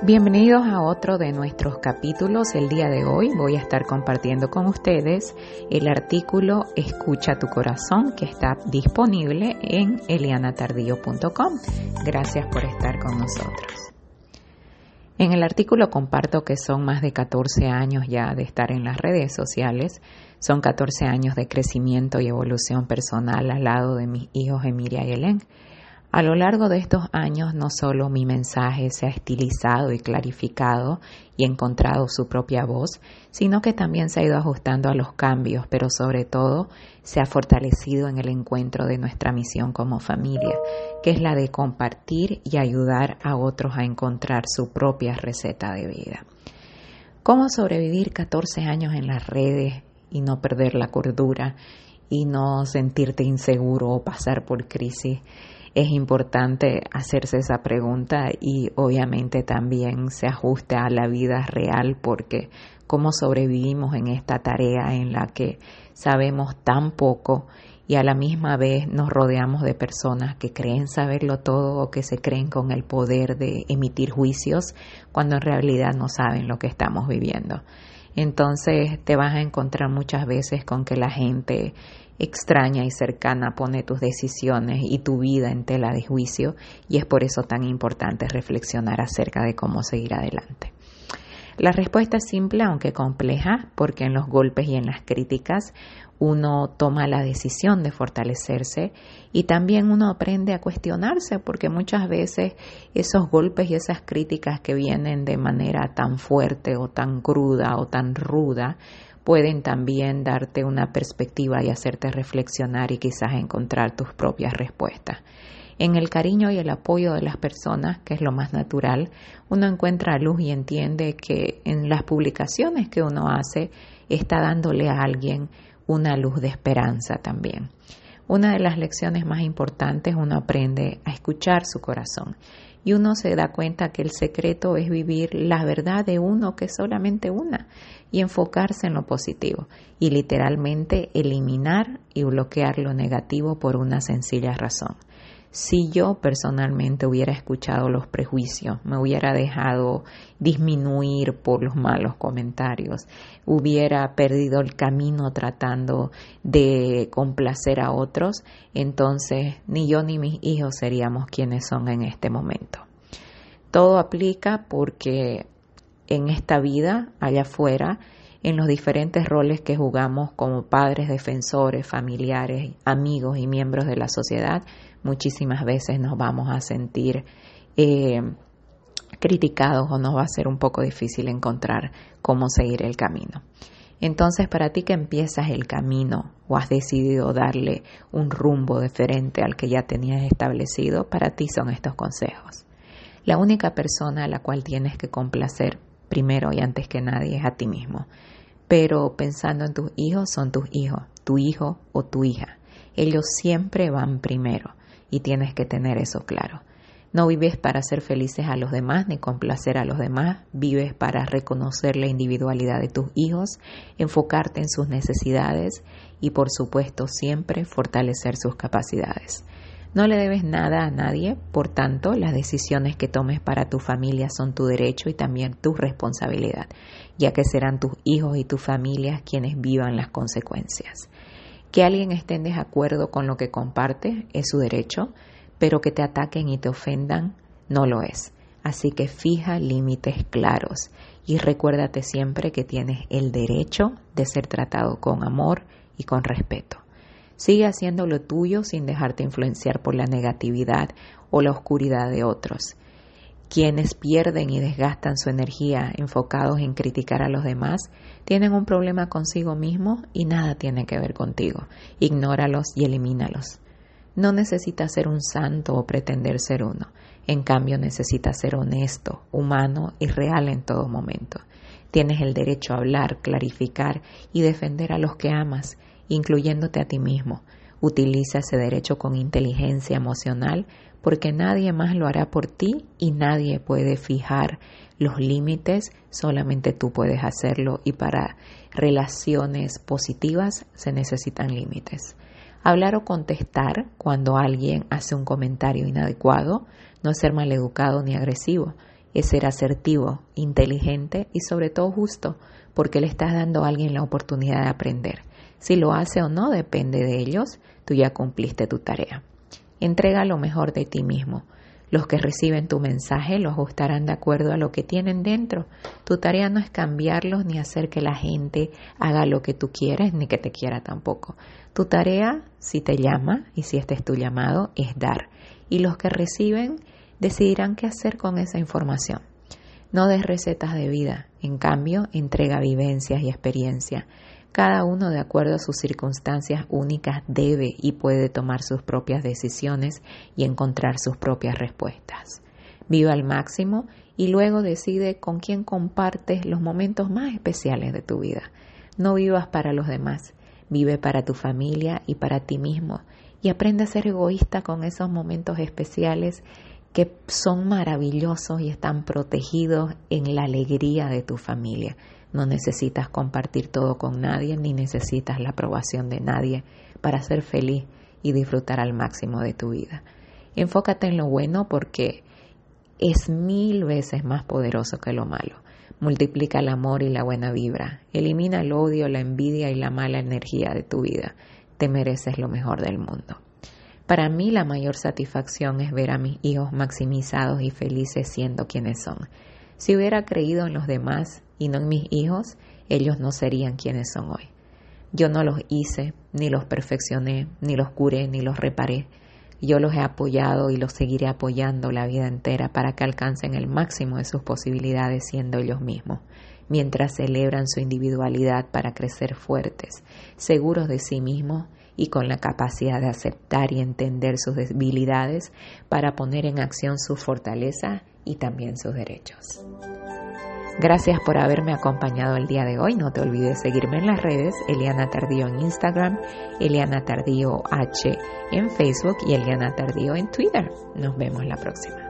Bienvenidos a otro de nuestros capítulos. El día de hoy voy a estar compartiendo con ustedes el artículo Escucha tu corazón que está disponible en elianatardillo.com. Gracias por estar con nosotros. En el artículo comparto que son más de 14 años ya de estar en las redes sociales, son 14 años de crecimiento y evolución personal al lado de mis hijos Emilia y Helen a lo largo de estos años no solo mi mensaje se ha estilizado y clarificado y encontrado su propia voz, sino que también se ha ido ajustando a los cambios, pero sobre todo se ha fortalecido en el encuentro de nuestra misión como familia, que es la de compartir y ayudar a otros a encontrar su propia receta de vida. ¿Cómo sobrevivir 14 años en las redes y no perder la cordura y no sentirte inseguro o pasar por crisis? Es importante hacerse esa pregunta y obviamente también se ajuste a la vida real porque cómo sobrevivimos en esta tarea en la que sabemos tan poco y a la misma vez nos rodeamos de personas que creen saberlo todo o que se creen con el poder de emitir juicios cuando en realidad no saben lo que estamos viviendo. Entonces te vas a encontrar muchas veces con que la gente extraña y cercana pone tus decisiones y tu vida en tela de juicio y es por eso tan importante reflexionar acerca de cómo seguir adelante. La respuesta es simple aunque compleja porque en los golpes y en las críticas uno toma la decisión de fortalecerse y también uno aprende a cuestionarse porque muchas veces esos golpes y esas críticas que vienen de manera tan fuerte o tan cruda o tan ruda pueden también darte una perspectiva y hacerte reflexionar y quizás encontrar tus propias respuestas. En el cariño y el apoyo de las personas, que es lo más natural, uno encuentra luz y entiende que en las publicaciones que uno hace está dándole a alguien una luz de esperanza también. Una de las lecciones más importantes uno aprende a escuchar su corazón y uno se da cuenta que el secreto es vivir la verdad de uno que es solamente una y enfocarse en lo positivo y literalmente eliminar y bloquear lo negativo por una sencilla razón. Si yo personalmente hubiera escuchado los prejuicios, me hubiera dejado disminuir por los malos comentarios, hubiera perdido el camino tratando de complacer a otros, entonces ni yo ni mis hijos seríamos quienes son en este momento. Todo aplica porque en esta vida, allá afuera, en los diferentes roles que jugamos como padres, defensores, familiares, amigos y miembros de la sociedad, muchísimas veces nos vamos a sentir eh, criticados o nos va a ser un poco difícil encontrar cómo seguir el camino. Entonces, para ti que empiezas el camino o has decidido darle un rumbo diferente al que ya tenías establecido, para ti son estos consejos. La única persona a la cual tienes que complacer primero y antes que nadie es a ti mismo. Pero pensando en tus hijos, son tus hijos, tu hijo o tu hija. Ellos siempre van primero y tienes que tener eso claro. No vives para ser felices a los demás ni complacer a los demás, vives para reconocer la individualidad de tus hijos, enfocarte en sus necesidades y por supuesto siempre fortalecer sus capacidades. No le debes nada a nadie, por tanto, las decisiones que tomes para tu familia son tu derecho y también tu responsabilidad, ya que serán tus hijos y tu familia quienes vivan las consecuencias. Que alguien esté en desacuerdo con lo que comparte es su derecho, pero que te ataquen y te ofendan no lo es. Así que fija límites claros y recuérdate siempre que tienes el derecho de ser tratado con amor y con respeto. Sigue haciendo lo tuyo sin dejarte influenciar por la negatividad o la oscuridad de otros. Quienes pierden y desgastan su energía enfocados en criticar a los demás tienen un problema consigo mismo y nada tiene que ver contigo. Ignóralos y elimínalos. No necesitas ser un santo o pretender ser uno. En cambio, necesitas ser honesto, humano y real en todo momento. Tienes el derecho a hablar, clarificar y defender a los que amas incluyéndote a ti mismo. Utiliza ese derecho con inteligencia emocional porque nadie más lo hará por ti y nadie puede fijar los límites, solamente tú puedes hacerlo y para relaciones positivas se necesitan límites. Hablar o contestar cuando alguien hace un comentario inadecuado no es ser maleducado ni agresivo, es ser asertivo, inteligente y sobre todo justo, porque le estás dando a alguien la oportunidad de aprender. Si lo hace o no depende de ellos, tú ya cumpliste tu tarea. Entrega lo mejor de ti mismo. Los que reciben tu mensaje lo ajustarán de acuerdo a lo que tienen dentro. Tu tarea no es cambiarlos ni hacer que la gente haga lo que tú quieres ni que te quiera tampoco. Tu tarea, si te llama y si este es tu llamado, es dar. Y los que reciben decidirán qué hacer con esa información. No des recetas de vida, en cambio, entrega vivencias y experiencia. Cada uno, de acuerdo a sus circunstancias únicas, debe y puede tomar sus propias decisiones y encontrar sus propias respuestas. Viva al máximo y luego decide con quién compartes los momentos más especiales de tu vida. No vivas para los demás, vive para tu familia y para ti mismo y aprende a ser egoísta con esos momentos especiales que son maravillosos y están protegidos en la alegría de tu familia. No necesitas compartir todo con nadie ni necesitas la aprobación de nadie para ser feliz y disfrutar al máximo de tu vida. Enfócate en lo bueno porque es mil veces más poderoso que lo malo. Multiplica el amor y la buena vibra. Elimina el odio, la envidia y la mala energía de tu vida. Te mereces lo mejor del mundo. Para mí la mayor satisfacción es ver a mis hijos maximizados y felices siendo quienes son. Si hubiera creído en los demás y no en mis hijos, ellos no serían quienes son hoy. Yo no los hice, ni los perfeccioné, ni los curé, ni los reparé. Yo los he apoyado y los seguiré apoyando la vida entera para que alcancen el máximo de sus posibilidades siendo ellos mismos, mientras celebran su individualidad para crecer fuertes, seguros de sí mismos y con la capacidad de aceptar y entender sus debilidades para poner en acción su fortaleza y también sus derechos. Gracias por haberme acompañado el día de hoy. No te olvides seguirme en las redes, Eliana Tardío en Instagram, Eliana Tardío H en Facebook y Eliana Tardío en Twitter. Nos vemos la próxima.